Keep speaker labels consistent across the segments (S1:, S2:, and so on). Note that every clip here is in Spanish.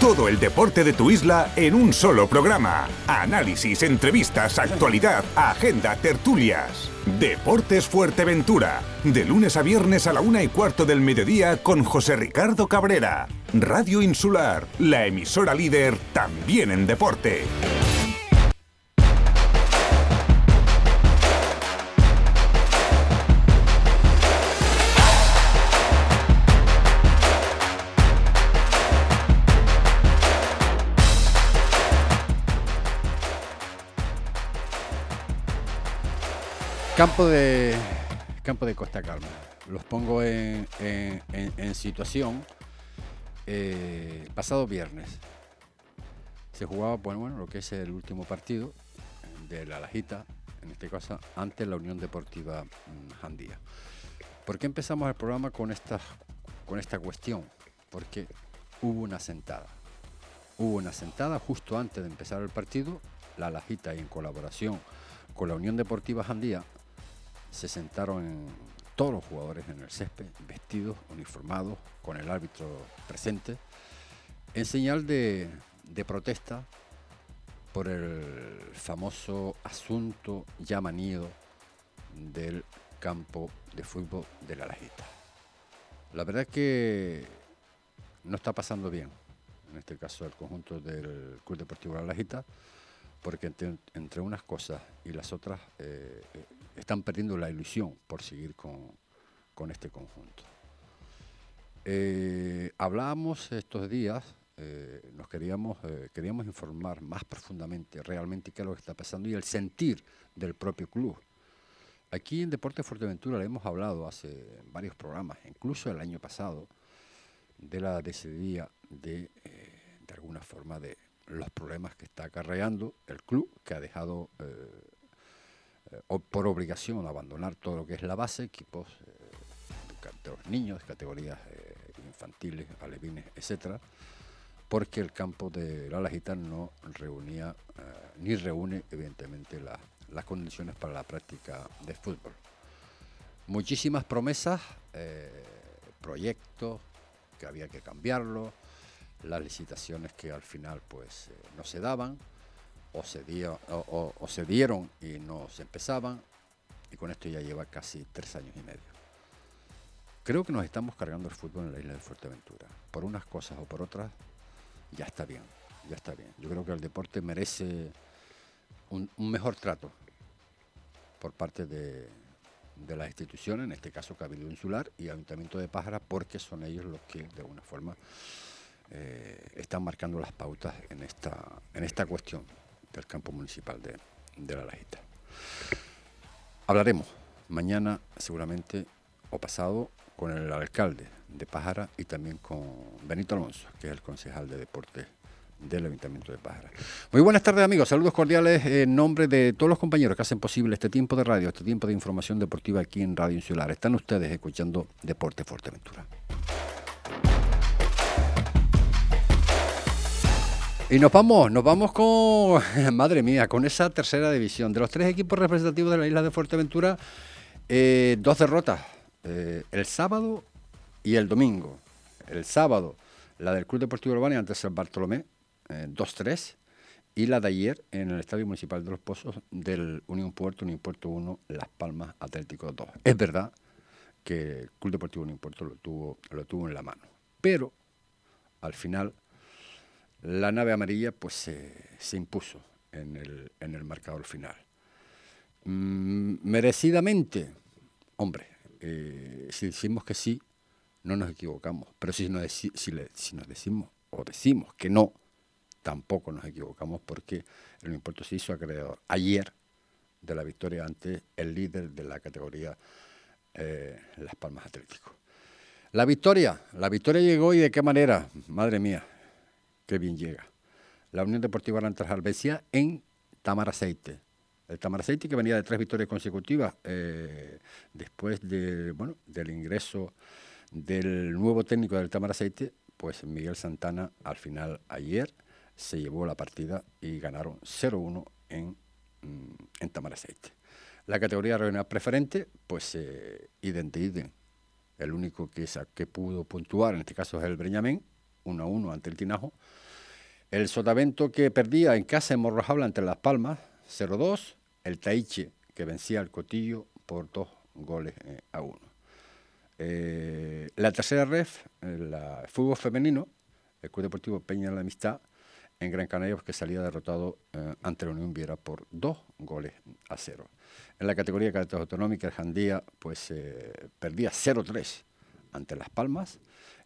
S1: Todo el deporte de tu isla en un solo programa. Análisis, entrevistas, actualidad, agenda, tertulias. Deportes Fuerteventura. De lunes a viernes a la una y cuarto del mediodía con José Ricardo Cabrera. Radio Insular, la emisora líder también en deporte.
S2: Campo de, campo de Costa Calma. Los pongo en, situación. Eh, pasado viernes se jugaba bueno, bueno, lo que es el último partido de la Lajita, en este caso ante la Unión Deportiva mm, Jandía. ¿Por qué empezamos el programa con esta, con esta cuestión? Porque hubo una sentada. Hubo una sentada justo antes de empezar el partido. La Lajita y en colaboración con la Unión Deportiva Jandía se sentaron todos los jugadores en el césped, vestidos, uniformados, con el árbitro presente, en señal de, protesta por el famoso asunto ya manido del campo de fútbol de la Lajita. La verdad es que no está pasando bien, en este caso el conjunto del Club Deportivo de la Lajita, porque entre, unas cosas y las otras eh, están perdiendo la ilusión por seguir con, este conjunto. Eh, hablábamos estos días, eh, nos queríamos, eh, queríamos informar más profundamente realmente qué es lo que está pasando y el sentir del propio club. Aquí en Deporte Fuerteventura le hemos hablado hace varios programas, incluso el año pasado, de la decidía de, de alguna forma, de los problemas que está acarreando el club, que ha dejado por obligación abandonar todo lo que es la base, equipos eh, de los niños, categorías eh, infantiles, alevines, etcétera, porque el campo de la Lajita no reunía eh, ni reúne evidentemente las condiciones para la práctica de fútbol. Muchísimas promesas, proyectos que había que cambiarlo, las licitaciones que al final pues no se daban, o se, o, se dieron y no se empezaban, y con esto ya lleva casi tres años y medio. Creo que nos estamos cargando el fútbol en la isla de Fuerteventura. Por unas cosas o por otras, ya está bien, ya está bien. Yo creo que el deporte merece un, mejor trato por parte de, las instituciones, en este caso Cabildo Insular y Ayuntamiento de Pájara, porque son ellos los que de alguna forma eh, están marcando las pautas en esta, en esta cuestión del campo municipal de, La Lajita. Hablaremos mañana seguramente o pasado con el alcalde de Pájara y también con Benito Alonso, que es el concejal de deporte del Ayuntamiento de Pájara. Muy buenas tardes amigos, saludos cordiales en nombre de todos los compañeros que hacen posible este tiempo de radio, este tiempo de información deportiva aquí en Radio Insular. Están ustedes escuchando Deporte Fuerteventura. Y nos vamos, nos vamos con, madre mía, con esa tercera división. De los tres equipos representativos de la isla de Fuerteventura, eh, dos derrotas, eh, el sábado y el domingo. El sábado, la del Club Deportivo Urbano ante San Bartolomé, 2-3, eh, y la de ayer en el Estadio Municipal de los Pozos del Unión Puerto, Unión Puerto 1, Las Palmas Atlético 2. Es verdad que el Club Deportivo Unión Puerto lo tuvo, lo tuvo en la mano, pero al final la nave amarilla pues se, impuso en el, en el, marcador final. Mm, merecidamente, hombre, eh, si decimos que sí, no nos equivocamos, pero si nos, si, decimos o decimos que no, tampoco nos equivocamos porque el impuesto se hizo acreedor ayer de la victoria ante el líder de la categoría eh, Las Palmas Atlético. La victoria, la victoria llegó y de qué manera, madre mía, Qué bien llega. La Unión Deportiva Rantas Albesia en Tamaraceite. El Tamaraceite que venía de tres victorias consecutivas eh, después del ingreso del nuevo técnico del Tamaraceite, pues Miguel Santana al final ayer se llevó la partida y ganaron 0-1 en, mm, en Tamaraceite. La categoría regional preferente, pues eh, idem El único que, pudo puntuar en este caso es el Breñamén, 1 a 1 ante el Tinajo. El Sotavento que perdía en casa en Morrojabla ante Las Palmas 0-2. El Taiche que vencía al Cotillo por dos goles eh, a uno. Eh, la tercera ref, el fútbol femenino, el Club Deportivo Peña de la Amistad, en Gran Canaria, que salía derrotado eh, ante la Unión Viera por dos goles a cero. En la categoría de carácter autonómica, el Jandía pues, perdía 0-3 ante Las Palmas.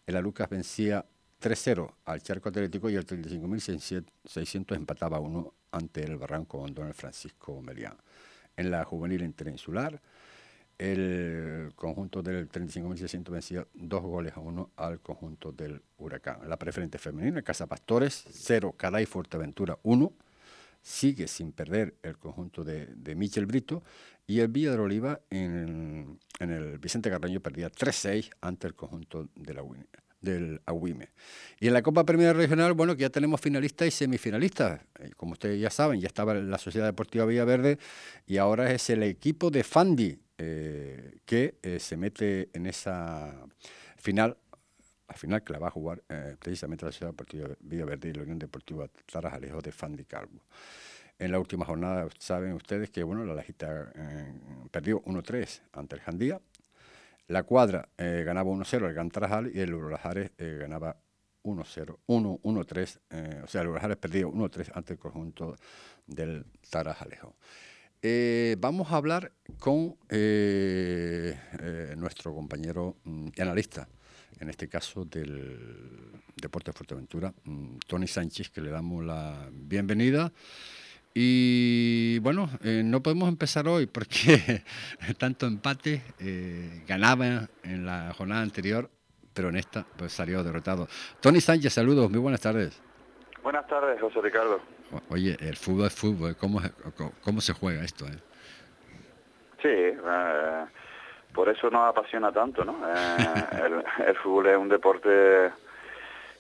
S2: El Alucas vencía 3-0 al Charco Atlético y el 35.600 empataba uno ante el Barranco Don Francisco Melián. En la juvenil interinsular, el conjunto del 35.600 vencía dos goles a uno al conjunto del Huracán. La preferente femenina, Casa Pastores, 0, Caday Fuerteventura 1. Sigue sin perder el conjunto de, de Michel Brito y el Villa de Oliva en, el Vicente Carreño perdía 3-6 ante el conjunto de la del Agüime. Y en la Copa Premier Regional, bueno, que ya tenemos finalistas y semifinalistas. Eh, como ustedes ya saben, ya estaba la Sociedad Deportiva Villaverde y ahora es el equipo de Fandi eh, que eh, se mete en esa final, al final que la va a jugar precisamente la Sociedad Deportiva Villaverde y la Unión Deportiva Tarajalejo de Fandi Calvo. En la última jornada saben ustedes que bueno, la Lajita perdió 1-3 ante el Jandía, la cuadra eh, ganaba 1-0 el Gran Tarajal y el Urolajares eh, ganaba 1-0, 1-3, eh, o sea, el Urolajares perdía 1-3 ante el conjunto del Tarajalejo. vamos a hablar con nuestro compañero mm, analista, en este caso del Deporte de Fuerteventura, mm, Tony Sánchez, que le damos la bienvenida. Y bueno, eh, no podemos empezar hoy porque tanto empate eh, ganaba en la jornada anterior, pero en esta pues salió derrotado. Tony Sánchez, saludos, muy buenas tardes.
S3: Buenas tardes, José Ricardo.
S2: Oye, el fútbol es fútbol, ¿cómo, cómo se juega esto? Eh?
S3: Sí, por eso nos apasiona tanto, ¿no? el, el fútbol es un deporte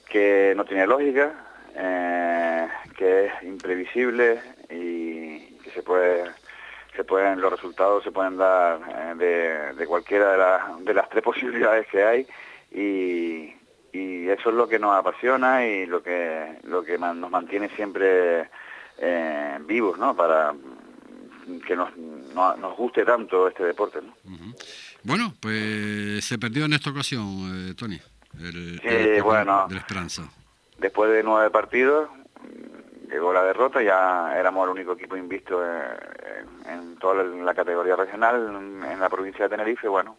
S3: que no tiene lógica, que es imprevisible, y que se puede se pueden los resultados se pueden dar eh, de, cualquiera de, de, las tres posibilidades que hay y, y, eso es lo que nos apasiona y lo que lo que nos mantiene siempre eh, vivos ¿no? para que nos, nos guste tanto este deporte ¿no?
S2: bueno pues se perdió en esta ocasión eh, Tony
S3: el, sí, bueno,
S2: de la esperanza
S3: después de nueve partidos llegó la derrota, ya éramos el único equipo invisto en, toda la categoría regional en, la provincia de Tenerife. Bueno,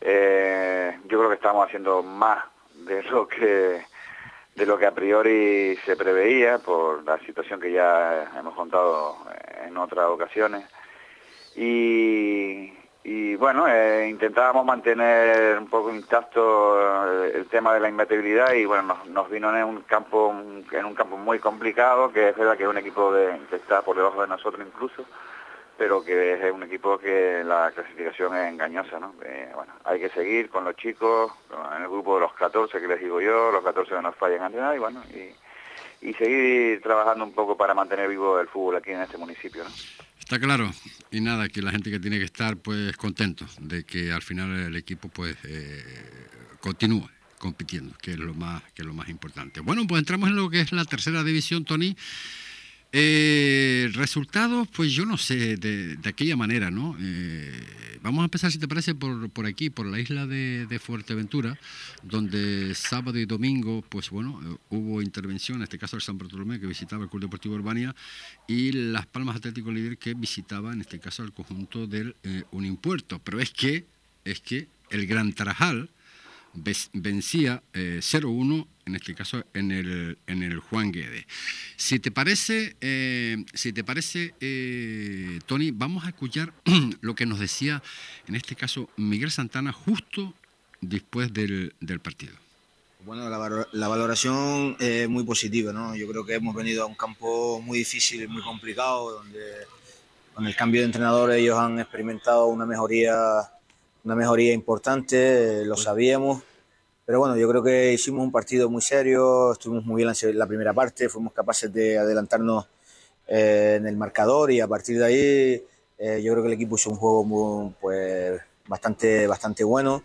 S3: eh, yo creo que estamos haciendo más de lo que de lo que a priori se preveía por la situación que ya hemos contado en otras ocasiones. Y, y bueno, eh, intentábamos mantener un poco intacto eh, el tema de la imbatibilidad y bueno, nos, vino en un campo en un campo muy complicado, que es verdad que es un equipo que está por debajo de nosotros incluso, pero que es un equipo que la clasificación es engañosa, ¿no? Eh, bueno, hay que seguir con los chicos, en el grupo de los 14 que les digo yo, los 14 que nos fallan ante nada y bueno, y, seguir trabajando un poco para mantener vivo el fútbol aquí en este municipio.
S2: Está claro. Y nada, que la gente que tiene que estar pues contento de que al final el equipo pues eh, continúe compitiendo, que es lo más que es lo más importante. Bueno, pues entramos en lo que es la tercera división, Tony. Eh, resultados, pues yo no sé, de, aquella manera, ¿no? Eh, vamos a empezar, si te parece, por, por aquí, por la isla de, Fuerteventura, donde sábado y domingo, pues bueno, eh, hubo intervención, en este caso el San Bartolomé, que visitaba el Club Deportivo Urbania, y Las Palmas Atlético Líder, que visitaba, en este caso, el conjunto del eh, Unimpuerto. Pero es que, es que el Gran Tarajal, vencía 0-1, eh, en este caso en el, en el Juan Guede. Si te parece, eh, si te parece eh, Tony, vamos a escuchar lo que nos decía, en este caso, Miguel Santana, justo después del, partido.
S4: Bueno, la, valoración es muy positiva, ¿no? Yo creo que hemos venido a un campo muy difícil, muy complicado, donde con el cambio de entrenador ellos han experimentado una mejoría una mejoría importante, lo sabíamos. Pero bueno, yo creo que hicimos un partido muy serio, estuvimos muy bien en la primera parte, fuimos capaces de adelantarnos eh, en el marcador y a partir de ahí eh, yo creo que el equipo hizo un juego pues, bastante, bastante bueno.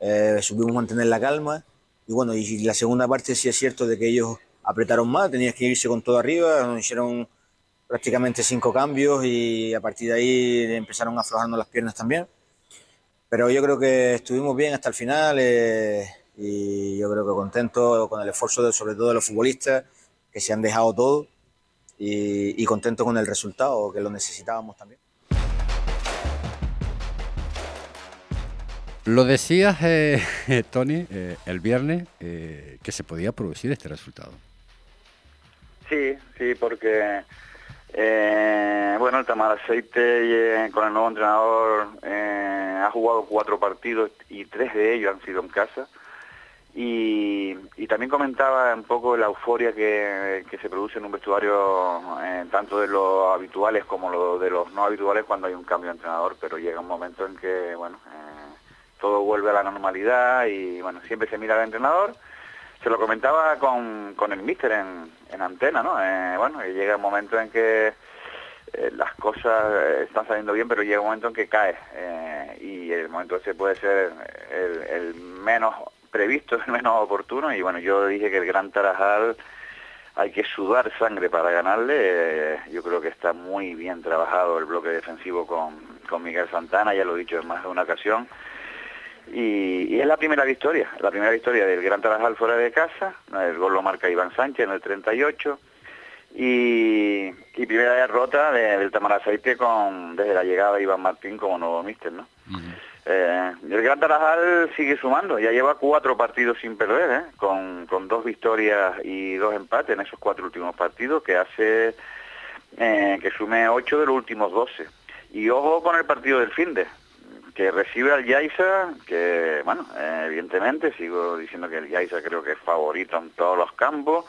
S4: Eh, supimos mantener la calma y bueno, y la segunda parte sí es cierto de que ellos apretaron más, tenías que irse con todo arriba, nos hicieron prácticamente cinco cambios y a partir de ahí empezaron a aflojarnos las piernas también. Pero yo creo que estuvimos bien hasta el final eh, y yo creo que contento con el esfuerzo de, sobre todo de los futbolistas que se han dejado todo y, y contento con el resultado que lo necesitábamos también.
S2: Lo decías, eh, Tony, eh, el viernes, eh, que se podía producir este resultado.
S3: Sí, sí, porque eh, bueno, el Tamaraceite con el nuevo entrenador ha jugado cuatro partidos y tres de ellos han sido en casa. Y, también comentaba un poco la euforia que, se produce en un vestuario, tanto de los habituales como lo de los no habituales cuando hay un cambio de entrenador, pero llega un momento en que, bueno, todo vuelve a la normalidad y bueno, siempre se mira al entrenador. Se lo comentaba con, con el míster en, en antena, ¿no? Eh, bueno, llega un momento en que eh, las cosas están saliendo bien, pero llega un momento en que cae. Eh, y el momento ese puede ser el, menos previsto, el menos oportuno. Y bueno, yo dije que el Gran Tarajal hay que sudar sangre para ganarle. yo creo que está muy bien trabajado el bloque defensivo con, con Miguel Santana, ya lo he dicho en más de una ocasión. Y, es la primera victoria, la primera victoria del Gran Tarajal fuera de casa, el gol lo marca Iván Sánchez en el 38, y, primera derrota del Tamaraceite con, desde la llegada de Iván Martín como nuevo míster, ¿no? Eh, el Gran Tarajal sigue sumando, ya lleva cuatro partidos sin perder, ¿eh? con, dos victorias y dos empates en esos cuatro últimos partidos, que hace eh, que sume ocho de los últimos doce. Y ojo con el partido del Finde, que recibe al Yaiza, que, bueno, evidentemente sigo diciendo que el Yaiza creo que es favorito en todos los campos,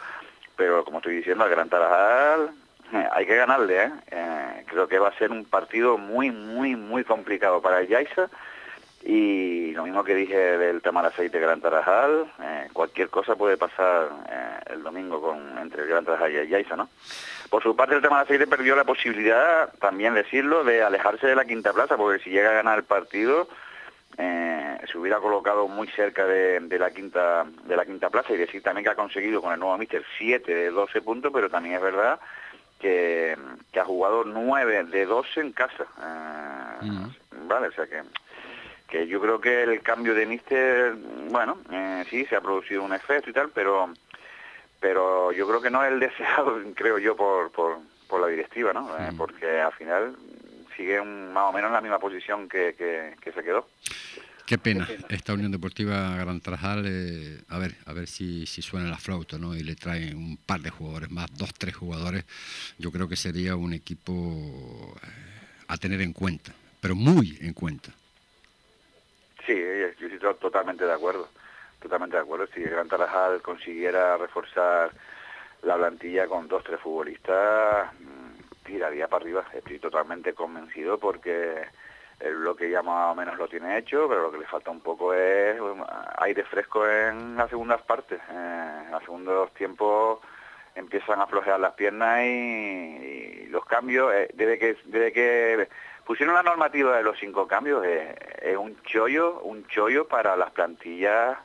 S3: pero como estoy diciendo, al Gran Tarajal eh, hay que ganarle, ¿eh? ¿eh? Creo que va a ser un partido muy, muy, muy complicado para el Yaiza, y lo mismo que dije del Tamaraceite Gran Tarajal, eh, cualquier cosa puede pasar el domingo con entre Gran Tarajal y Yaiza, ¿no? Por su parte, el tema de aceite perdió la posibilidad, también decirlo, de alejarse de la quinta plaza, porque si llega a ganar el partido, eh, se hubiera colocado muy cerca de, la quinta de la quinta plaza y decir también que ha conseguido con el nuevo míster 7 de 12 puntos, pero también es verdad que, ha jugado 9 de 12 en casa. Eh, mm. Vale, o sea que que yo creo que el cambio de míster, bueno, eh, sí, se ha producido un efecto y tal, pero pero yo creo que no es el deseado, creo yo, por, por, la directiva, ¿no? Eh, porque al final sigue más o menos en la misma posición que, que, se quedó.
S2: Qué pena, esta Unión Deportiva Gran Trajal, eh, a ver, a ver si, si suena la flauta, ¿no? Y le traen un par de jugadores más, dos, tres jugadores. Yo creo que sería un equipo eh, a tener en cuenta, pero muy en cuenta.
S3: Sí, yo estoy totalmente de acuerdo totalmente de acuerdo. Si Gran Tarajal consiguiera reforzar la plantilla con dos, tres futbolistas, mm, tiraría para arriba. Estoy totalmente convencido porque el bloque ya más o menos lo tiene hecho, pero lo que le falta un poco es aire fresco en las segundas partes. Eh, en los segundos tiempos empiezan a flojear las piernas y, los cambios, eh, desde que desde que pusieron la normativa de los cinco cambios, es un chollo, un chollo para las plantillas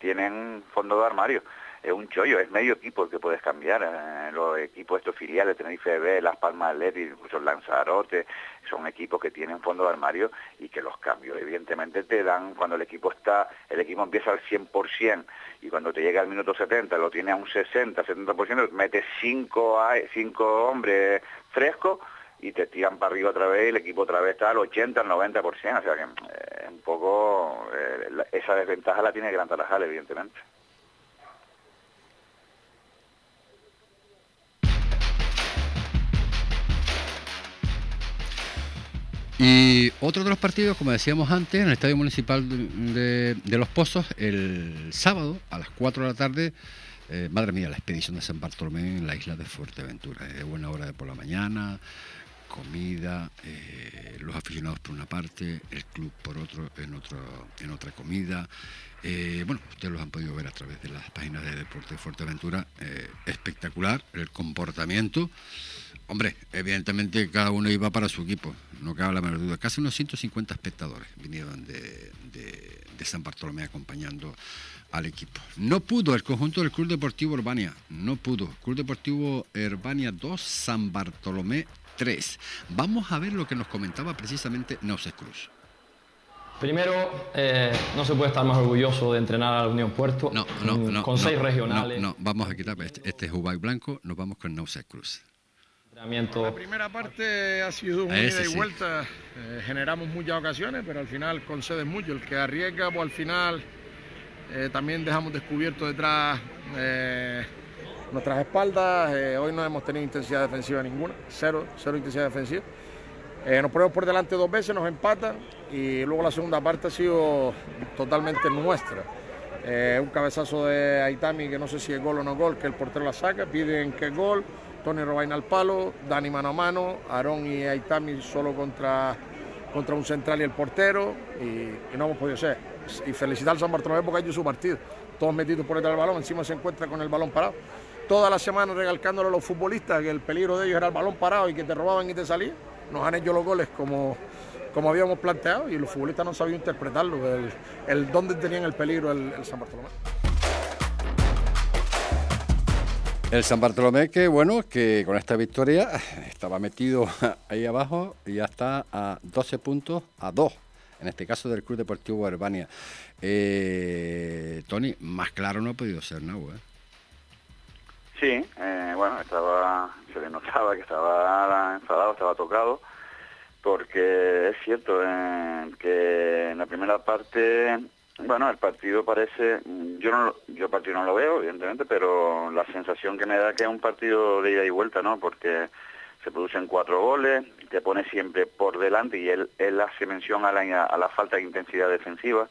S3: tienen fondo de armario. Es un chollo, es medio equipo que puedes cambiar. Eh, los equipos estos filiales, Tenerife B, Las Palmas Leti, incluso Lanzarote, son equipos que tienen fondo de armario y que los cambios evidentemente te dan cuando el equipo está, el equipo empieza al 100% y cuando te llega al minuto 70 lo tiene a un 60, 70%, metes cinco, cinco hombres frescos y te tiran para arriba otra vez y el equipo otra vez está al 80, al 90%, o sea que eh, un poco eh, esa desventaja la tiene Gran Tarajal, evidentemente.
S2: Y otro de los partidos, como decíamos antes, en el Estadio Municipal de, Los Pozos, el sábado a las 4 de la tarde, eh, madre mía, la expedición de San Bartolomé en la isla de Fuerteventura. Es buena hora de por la mañana, comida, eh, los aficionados por una parte, el club por otro, en, otro, en otra comida. Eh, bueno, ustedes los han podido ver a través de las páginas de Deporte de Fuerteventura. Eh, espectacular el comportamiento. Hombre, evidentemente cada uno iba para su equipo, no cabe la menor duda. Casi unos 150 espectadores vinieron de, de San Bartolomé acompañando al equipo. No pudo el conjunto del Club Deportivo Urbania, no pudo. Club Deportivo Urbania 2, San Bartolomé 3. Vamos a ver lo que nos comentaba precisamente Nauses Cruz.
S5: Primero, eh, no se puede estar más orgulloso de entrenar a la Unión Puerto
S2: no, no, no,
S5: con seis regionales.
S2: No, vamos a quitar este, este es Blanco, nos vamos con Nauses Cruz.
S6: La primera parte ha sido un ida y vuelta, eh, generamos muchas ocasiones, pero al final concedes mucho. El que arriesga, pues al final eh, también dejamos descubierto detrás nuestras espaldas. hoy no hemos tenido intensidad defensiva ninguna, cero, cero intensidad defensiva. nos ponemos por delante dos veces, nos empatan y luego la segunda parte ha sido totalmente nuestra. Eh, un cabezazo de Aitami que no sé si es gol o no gol, que el portero la saca, piden que es gol, Tony Robaina al palo, Dani mano a mano, Aarón y Aitami solo contra, contra un central y el portero y, no hemos podido ser. Y felicitar al San Bartolomé porque ha hecho su partido, todos metidos por detrás del balón, encima se encuentra con el balón parado. Toda la semana recalcándole a los futbolistas que el peligro de ellos era el balón parado y que te robaban y te salían. Nos han hecho los goles como, como habíamos planteado y los futbolistas no sabían interpretarlo, el, dónde tenían el peligro el, San Bartolomé.
S2: El San Bartolomé que bueno, que con esta victoria estaba metido ahí abajo y ya está a 12 puntos a 2, en este caso del Club Deportivo Herbania. Eh, Tony, más claro no ha podido ser, ¿no?
S3: Sí, eh, bueno, estaba, se le notaba que estaba enfadado, estaba tocado porque es cierto eh, que en la primera parte, bueno, el partido parece, yo no, yo el partido no lo veo, evidentemente, pero la sensación que me da que es un partido de ida y vuelta, ¿no? Porque se producen cuatro goles, te pone siempre por delante y él, hace mención a la, a la falta de intensidad defensiva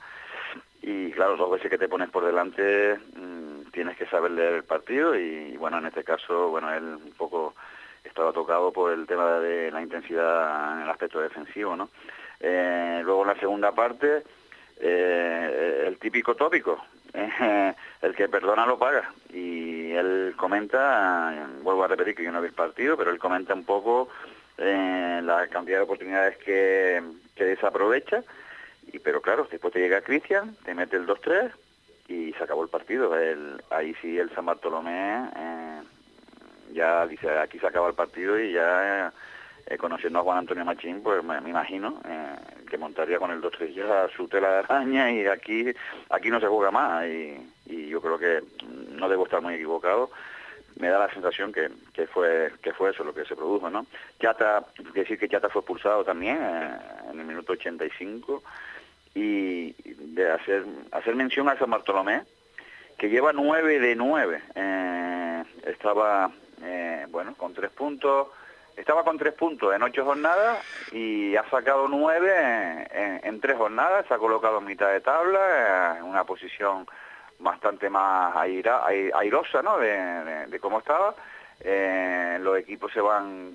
S3: y claro, dos veces que te pones por delante mm, tienes que saber leer el partido y bueno, en este caso, bueno, él un poco estaba tocado por el tema de la intensidad en el aspecto defensivo, ¿no? Eh, luego en la segunda parte, eh, el típico tópico, eh, el que perdona lo paga. Y él comenta, vuelvo a repetir que yo no vi el partido, pero él comenta un poco la cantidad de oportunidades que, desaprovecha. Y, pero claro, después te llega Cristian, te mete el 2-3 y se acabó el partido. ahí sí el San Bartolomé ya dice, aquí se acaba el partido y ya eh, conociendo a Juan Antonio Machín, pues me, imagino eh, que montaría con el 2-3 ya su tela de araña y aquí aquí no se juega más y, yo creo que no debo estar muy equivocado. Me da la sensación que, que fue que fue eso lo que se produjo, ¿no? Chata, decir que Chata fue expulsado también eh, en el minuto 85 y de hacer hacer mención a San Bartolomé que lleva 9 de 9. estaba eh, bueno, con tres puntos, estaba con tres puntos en ocho jornadas y ha sacado nueve en, tres jornadas, se ha colocado en mitad de tabla, en una posición bastante más airosa ¿no? de, cómo estaba. Eh, los equipos se van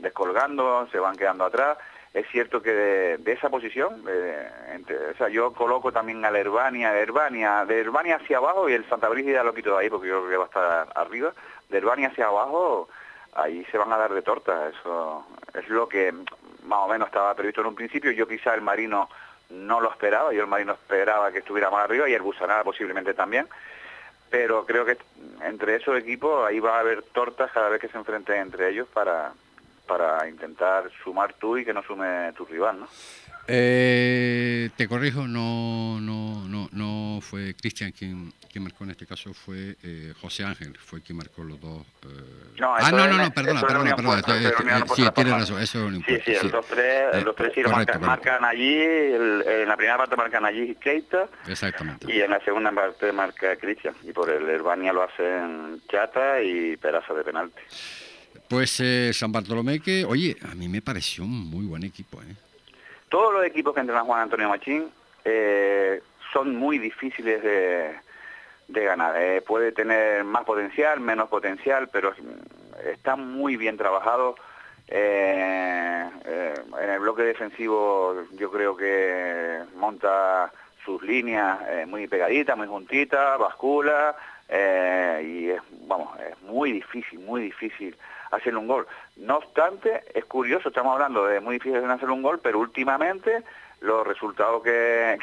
S3: descolgando, se van quedando atrás. Es cierto que de, esa posición, o sea, yo coloco también a la Herbania, Herbania, de Herbania hacia abajo y el Santa Brígida lo quito de ahí porque yo creo que va a estar arriba. De Herbania hacia abajo, ahí se van a dar de torta. Eso es lo que más o menos estaba previsto en un principio. Yo quizá el Marino no lo esperaba, yo el Marino esperaba que estuviera más arriba y el Busanada posiblemente también. Pero creo que entre esos equipos ahí va a haber tortas cada vez que se enfrenten entre ellos para, para intentar sumar tú y que no sume tu rival, ¿no?
S2: Eh, te corrijo, no, no, no, no fue Cristian quien, quien marcó en este caso, fue eh, José Ángel, fue quien marcó los dos. Eh...
S3: No,
S2: ah, no, no, no, perdona, perdona, perdona. sí, tienes razón, eso
S3: no importa. Sí, sí, 2-3, los tres sí lo marcan, marcan, allí, el, en la primera parte marcan allí Keita.
S2: Exactamente.
S3: Y en la segunda parte marca Cristian. Y por el Herbania lo hacen Chata y Peraza de penalti.
S2: Pues eh, San Bartolomé que, oye, a mí me pareció un muy buen equipo. ¿eh?
S3: Todos los equipos que entrena Juan Antonio Machín eh, son muy difíciles de, ganar. Eh. puede tener más potencial, menos potencial, pero está muy bien trabajado. en el bloque defensivo yo creo que monta sus líneas muy pegaditas, muy juntitas, bascula, y es, vamos, es muy difícil, muy difícil hacer un gol. No obstante, es curioso, estamos hablando de muy difícil hacer un gol, pero últimamente los resultados que,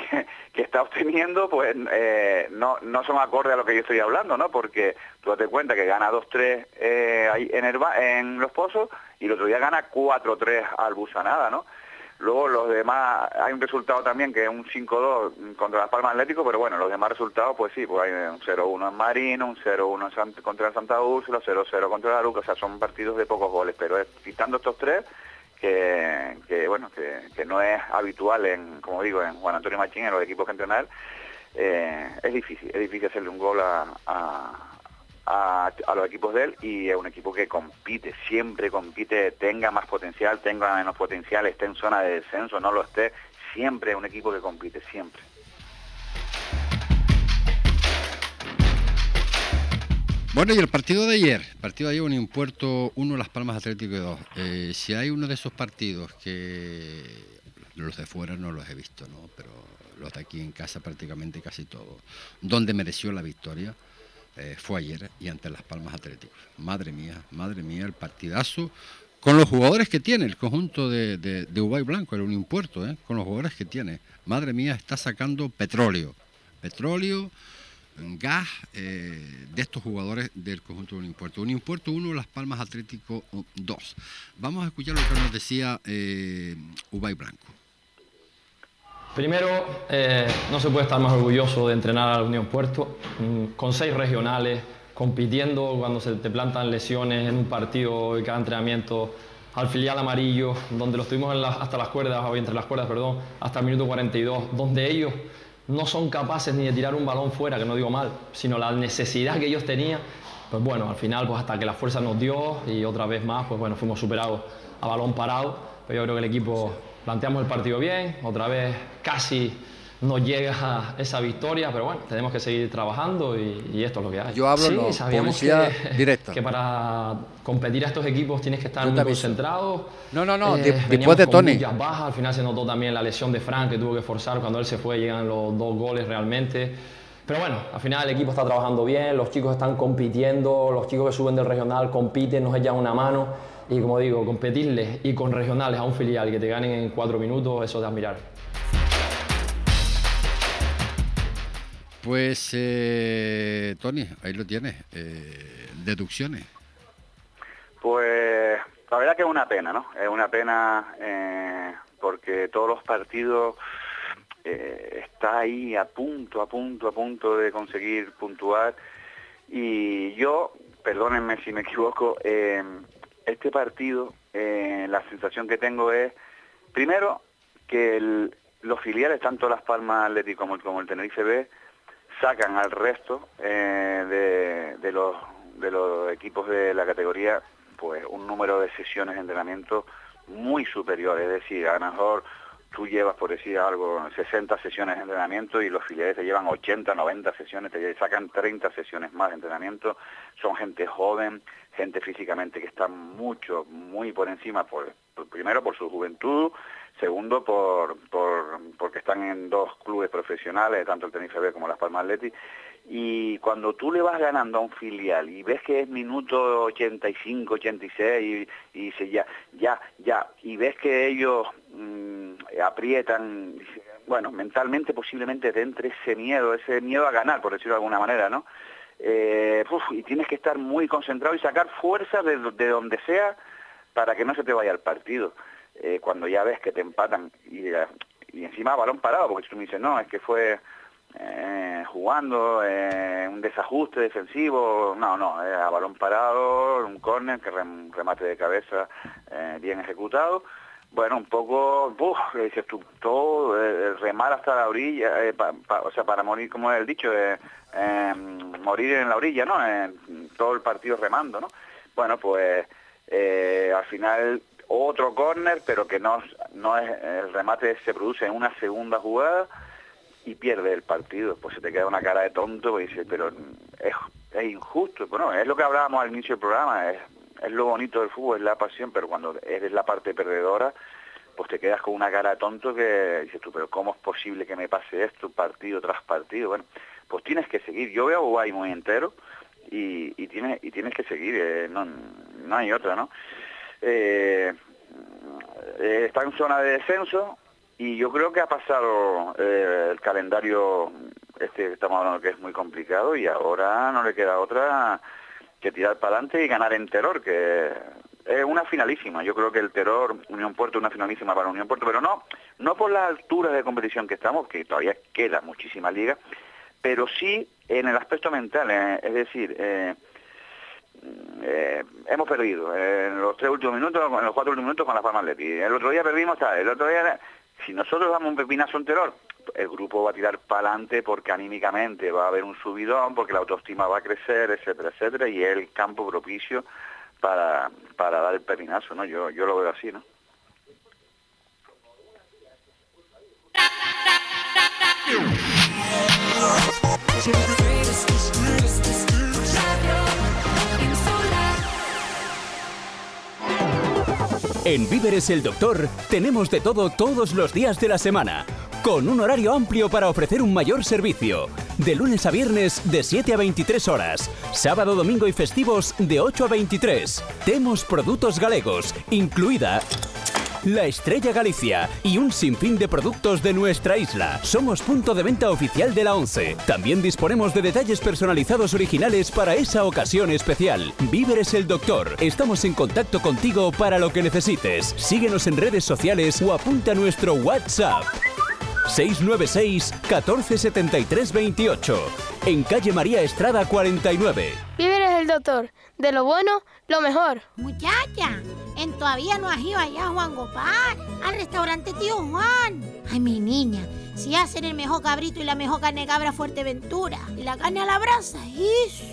S3: está obteniendo pues eh, no, no son acordes a lo que yo estoy hablando, ¿no? Porque tú te cuenta que gana 2-3 eh, en los pozos y el otro día gana 4-3 al Busanada, ¿no? Luego los demás, hay un resultado también que es un 5-2 contra Las Palmas Atlético, pero bueno, los demás resultados, pues sí, pues hay un 0-1 en Marino, un 0-1 contra el Santa Úrsula, 0-0 contra la Luca, o sea, son partidos de pocos goles, pero quitando estos tres, que, bueno, que, no es habitual en, como digo, en Juan Antonio Machín, en los equipos que eh, es difícil, es difícil hacerle un gol a, los equipos de él y es un equipo que compite, siempre compite, tenga más potencial, tenga menos potencial, esté en zona de descenso, no lo esté, siempre es un equipo que compite, siempre.
S2: Bueno, y el partido de ayer, partido de ayer un Puerto 1, Las Palmas Atlético 2. Eh, si hay uno de esos partidos que los de fuera no los he visto, ¿no? Pero los de aquí en casa prácticamente casi todos, donde mereció la victoria, eh, fue ayer y ante Las Palmas Atléticos. Madre mía, madre mía, el partidazo con los jugadores que tiene el conjunto de, de, Ubay Blanco, el Unión Puerto, ¿eh? con los jugadores que tiene. Madre mía, está sacando petróleo, petróleo, gas eh, de estos jugadores del conjunto de Unión Puerto. Unión Puerto 1, Las Palmas Atlético 2. Vamos a escuchar lo que nos decía Ubay Blanco.
S5: Primero, eh, no se puede estar más orgulloso de entrenar a la Unión Puerto, mm, con seis regionales, compitiendo cuando se te plantan lesiones en un partido y cada entrenamiento, al filial amarillo, donde los tuvimos hasta las cuerdas, o entre las cuerdas, perdón, hasta el minuto 42, donde ellos no son capaces ni de tirar un balón fuera, que no digo mal, sino la necesidad que ellos tenían, pues bueno, al final, pues hasta que la fuerza nos dio y otra vez más, pues bueno, fuimos superados a balón parado, pero yo creo que el equipo planteamos el partido bien, otra vez casi nos llega esa victoria, pero bueno, tenemos que seguir trabajando y, esto es lo que hay.
S2: Yo hablo sí, no, sabíamos que,
S5: directa. que para competir a estos equipos tienes que estar muy concentrado.
S2: No, no, no, eh, después de Tony.
S5: bajas, al final se notó también la lesión de Frank que tuvo que forzar cuando él se fue, llegan los dos goles realmente. Pero bueno, al final el equipo está trabajando bien, los chicos están compitiendo, los chicos que suben del regional compiten, nos echan una mano. Y como digo, competirles y con regionales a un filial que te ganen en cuatro minutos, eso es de admirar.
S2: Pues, eh, Tony, ahí lo tienes. Eh, deducciones.
S3: Pues, la verdad que es una pena, ¿no? Es una pena eh, porque todos los partidos eh, está ahí a punto, a punto, a punto de conseguir puntuar. Y yo, perdónenme si me equivoco, este partido, eh, la sensación que tengo es, primero, que los filiales, tanto Las Palmas Atlético como, el Tenerife B, sacan al resto eh, de, los, de los equipos de la categoría pues un número de sesiones de entrenamiento muy superior, es decir, a lo mejor tú llevas, por decir algo, 60 sesiones de entrenamiento y los filiales te llevan 80, 90 sesiones, te sacan 30 sesiones más de entrenamiento, son gente joven, gente físicamente que está mucho, muy por encima, por, primero por su juventud, segundo por, por, porque están en dos clubes profesionales, tanto el Tenerife B como Las Palmas Athletic, y cuando tú le vas ganando a un filial y ves que es minuto 85, 86 y, y dices ya, ya, ya, y ves que ellos mm, aprietan, bueno, mentalmente posiblemente te entre ese miedo, ese miedo a ganar, por decirlo de alguna manera, ¿no? Eh, y tienes que estar muy concentrado y sacar fuerza de, donde sea para que no se te vaya el partido. Eh, cuando ya ves que te empatan y, y encima balón parado, porque tú me dices, no, es que fue eh, jugando, eh, un desajuste defensivo, no, no, eh, a balón parado, un córner, que remate de cabeza eh, bien ejecutado. Bueno, un poco, uf, dices tú, todo, remar hasta la orilla, o sea, para morir, como es el dicho, morir en la orilla, ¿no? todo el partido remando, ¿no? Bueno, pues al final otro córner, pero que no, no es, el remate se produce en una segunda jugada, y pierde el partido, pues se te queda una cara de tonto y dices, pero es, injusto. Bueno, es lo que hablábamos al inicio del programa, es, es lo bonito del fútbol, es la pasión, pero cuando eres la parte perdedora, pues te quedas con una cara de tonto que dices tú, pero ¿cómo es posible que me pase esto partido tras partido? Bueno, pues tienes que seguir. Yo veo a Uruguay muy entero y, tienes, que seguir, eh, no, no hay otra, ¿no? Eh, eh, está en zona de descenso, y yo creo que ha pasado el calendario este que estamos hablando que es muy complicado y ahora no le queda otra que tirar para adelante y ganar en Terror, que es una finalísima. Yo creo que el Terror, Unión Puerto, es una finalísima para Unión Puerto, pero no, no por la altura de competición que estamos, que todavía queda muchísima liga, pero sí en el aspecto mental, eh, es decir, eh, eh, hemos perdido en los tres últimos minutos, en los cuatro últimos minutos con la Palma Atleti. El otro día perdimos, el otro día, si nosotros damos un pepinazo en el grupo va a tirar para adelante porque anímicamente va a haber un subidón, porque la autoestima va a crecer, etcétera, etcétera, y es el campo propicio para, para dar el pepinazo, ¿no? Yo, yo lo veo así, ¿no?
S7: En Víveres el Doctor tenemos de todo todos los días de la semana, con un horario amplio para ofrecer un mayor servicio. De lunes a viernes de 7 a 23 horas, sábado, domingo y festivos de 8 a 23. Temos productos galegos, incluida la Estrella Galicia y un sinfín de productos de nuestra isla. Somos punto de venta oficial de la 11. También disponemos de detalles personalizados originales para esa ocasión especial. Víveres el Doctor. Estamos en contacto contigo para lo que necesites. Síguenos en redes sociales o apunta a nuestro WhatsApp. 696 1473 28 en calle María Estrada 49.
S8: Víveres el doctor, de lo bueno, lo mejor.
S9: Muchacha, en todavía no has ido allá Juan Gopar, al restaurante Tío Juan. Ay, mi niña, si hacen el mejor cabrito y la mejor carne cabra Fuerteventura. Y la carne a la brasa.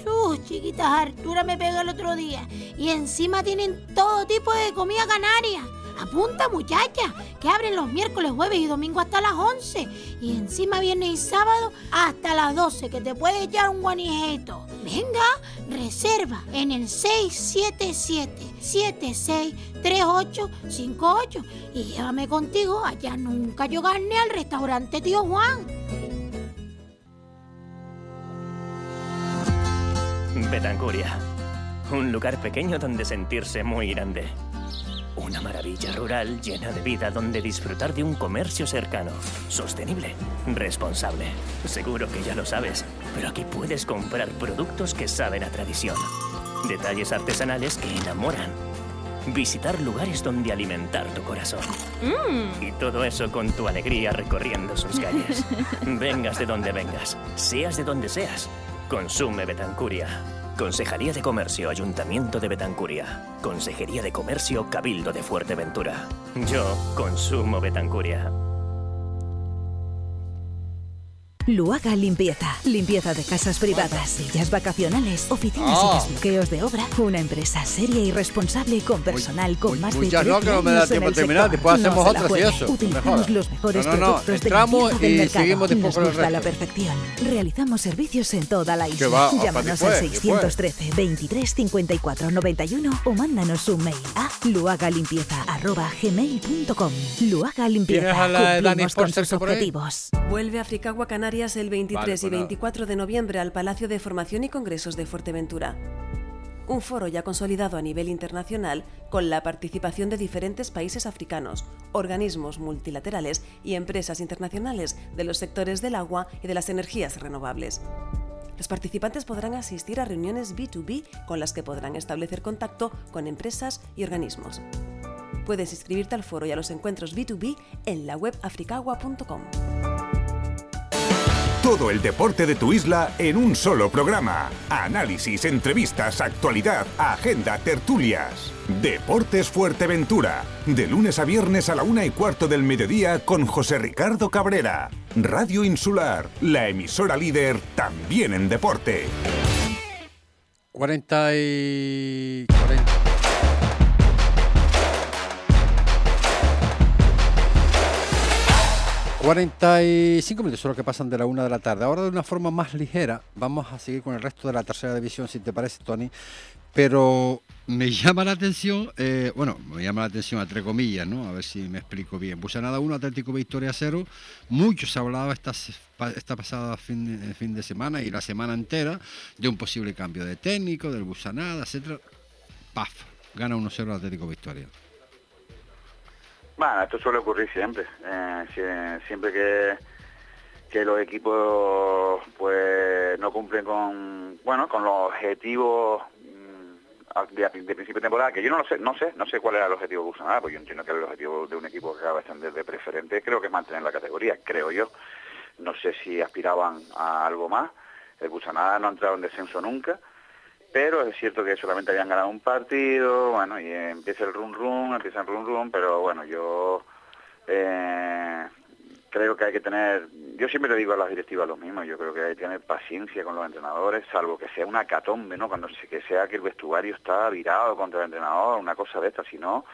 S9: sus chiquitas, Artura me pegó el otro día. Y encima tienen todo tipo de comida canaria. Apunta muchacha, que abren los miércoles, jueves y domingo hasta las 11. Y encima viernes y sábado hasta las 12, que te puede echar un guanijeto. Venga, reserva en el 677-763858 y llévame contigo allá nunca yo gané al restaurante Tío Juan.
S10: Betancuria, un lugar pequeño donde sentirse muy grande. Una maravilla rural llena de vida donde disfrutar de un comercio cercano, sostenible, responsable. Seguro que ya lo sabes, pero aquí puedes comprar productos que saben a tradición. Detalles artesanales que enamoran. Visitar lugares donde alimentar tu corazón. Mm. Y todo eso con tu alegría recorriendo sus calles. vengas de donde vengas, seas de donde seas. Consume Betancuria. Consejería de Comercio, Ayuntamiento de Betancuria. Consejería de Comercio, Cabildo de Fuerteventura. Yo consumo Betancuria.
S11: Luaga Limpieza. Limpieza de casas privadas, sillas vacacionales, oficinas y ah. desbloqueos de obra. Una empresa seria y responsable con personal con más de 30
S2: no, que no me da tiempo terminar. Después hacemos otras y eso.
S11: Utilizamos los mejores no, no, productos Entramos de y seguimos después con el resto. la perfección. Realizamos servicios en toda la isla. Va, Llámanos al 613 23 54 91 o mándanos un mail a luagalimpieza.gmail.com Luaga Limpieza. Cumplimos con sus objetivos.
S12: Vuelve a Fricagua El 23 y 24 de noviembre al Palacio de Formación y Congresos de Fuerteventura. Un foro ya consolidado a nivel internacional con la participación de diferentes países africanos, organismos multilaterales y empresas internacionales de los sectores del agua y de las energías renovables. Los participantes podrán asistir a reuniones B2B con las que podrán establecer contacto con empresas y organismos. Puedes inscribirte al foro y a los encuentros B2B en la web africagua.com.
S1: Todo el deporte de tu isla en un solo programa. Análisis, entrevistas, actualidad, agenda, tertulias. Deportes Fuerteventura. De lunes a viernes a la una y cuarto del mediodía con José Ricardo Cabrera. Radio Insular, la emisora líder también en deporte.
S2: 40 y... 45 minutos son los que pasan de la una de la tarde. Ahora de una forma más ligera vamos a seguir con el resto de la tercera división, si te parece, Tony. Pero me llama la atención, eh, bueno, me llama la atención entre comillas, ¿no? A ver si me explico bien. nada 1, Atlético Victoria 0. Mucho se hablaba esta, esta pasada fin de, fin de semana y la semana entera de un posible cambio de técnico, del Busanada, etcétera. Paf, gana 1-0 Atlético Victoria.
S3: Bueno, esto suele ocurrir siempre. Eh, siempre que, que los equipos pues no cumplen con bueno con los objetivos mm, de, principio de temporada, que yo no lo sé, no sé, no sé cuál era el objetivo de Busanada, pues yo entiendo que el objetivo de un equipo que acaba de de preferente, creo que es mantener la categoría, creo yo. No sé si aspiraban a algo más. El Busanada no ha entrado en descenso nunca pero es cierto que solamente habían ganado un partido, bueno, y empieza el run run, empieza el run run, pero bueno, yo eh, creo que hay que tener, yo siempre le digo a las directivas lo mismo, yo creo que hay que tener paciencia con los entrenadores, salvo que sea una catombe, ¿no? Cuando que sea que el vestuario está virado contra el entrenador, una cosa de esta, si no,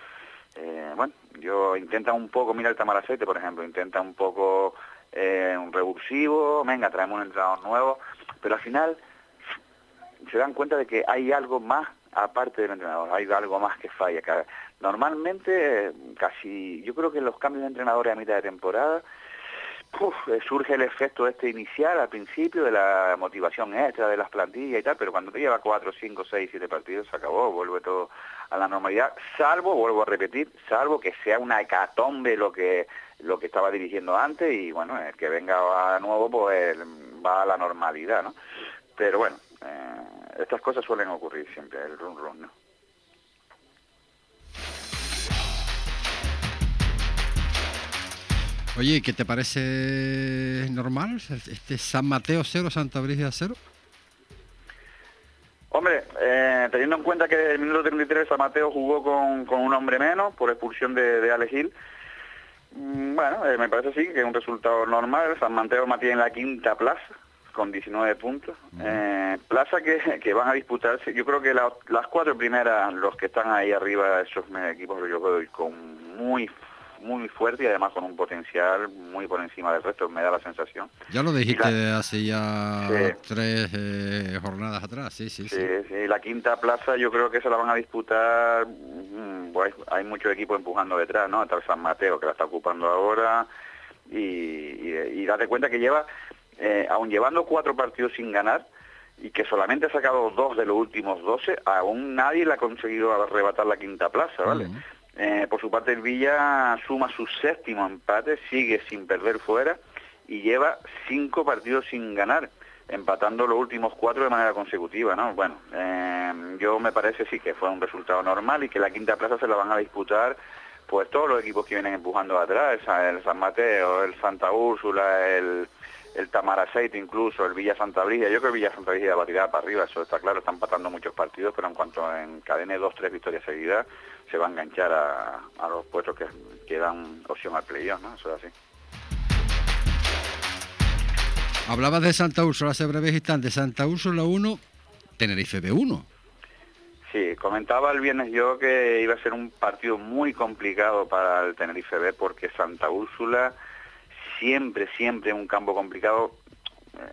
S3: eh, bueno, yo intenta un poco, mira el Tamaracete, por ejemplo, intenta un poco eh, un revulsivo, venga, traemos un entrenador nuevo, pero al final se dan cuenta de que hay algo más aparte del entrenador, hay algo más que falla. Normalmente, casi, yo creo que los cambios de entrenadores a mitad de temporada, eh, surge el efecto este inicial al principio de la motivación extra de las plantillas y tal, pero cuando te lleva cuatro, cinco, seis, siete partidos se acabó, vuelve todo a la normalidad, salvo, vuelvo a repetir, salvo que sea una hecatombe lo que lo que estaba dirigiendo antes y bueno, el que venga a nuevo pues va a la normalidad, ¿no? Pero bueno, eh, estas cosas suelen ocurrir siempre, el run run, ¿no?
S2: Oye, ¿qué te parece normal este San Mateo 0, Santa Brígida 0?
S3: Hombre, eh, teniendo en cuenta que el minuto 33 San Mateo jugó con, con un hombre menos por expulsión de, de Ale Gil, mm, bueno, eh, me parece sí que es un resultado normal. San Mateo mantiene la quinta plaza con 19 puntos. Eh, plaza que, van a disputarse, yo creo que las cuatro primeras, los que están ahí arriba, esos equipos yo veo con muy muy fuerte y además con un potencial muy por encima del resto, me da la sensación.
S2: Ya lo dijiste hace ya tres eh, jornadas atrás, sí, sí,
S3: sí, sí. La quinta plaza yo creo que se la van a disputar, mm, pues, hay muchos equipos empujando detrás, ¿no? Está el San Mateo que la está ocupando ahora y, y date cuenta que lleva eh, aún llevando cuatro partidos sin ganar y que solamente ha sacado dos de los últimos doce, aún nadie le ha conseguido arrebatar la quinta plaza, ¿vale? Eh, por su parte el Villa suma su séptimo empate, sigue sin perder fuera y lleva cinco partidos sin ganar, empatando los últimos cuatro de manera consecutiva, ¿no? Bueno, eh, yo me parece sí que fue un resultado normal y que la quinta plaza se la van a disputar pues todos los equipos que vienen empujando atrás, el San Mateo, el Santa Úrsula, el el Tamaraceite incluso, el Villa Santa Brigida. Yo creo que Villa Santa Brigida va a tirar para arriba, eso está claro, están patando muchos partidos, pero en cuanto encadene dos, tres victorias seguidas, se va a enganchar a, los puestos que, dan opción al playoff, ¿no? Eso es así.
S2: Hablabas de Santa Úrsula hace breves instantes. Santa Úrsula 1, Tenerife B1.
S3: Sí, comentaba el viernes yo que iba a ser un partido muy complicado para el Tenerife B porque Santa Úrsula siempre, siempre un campo complicado.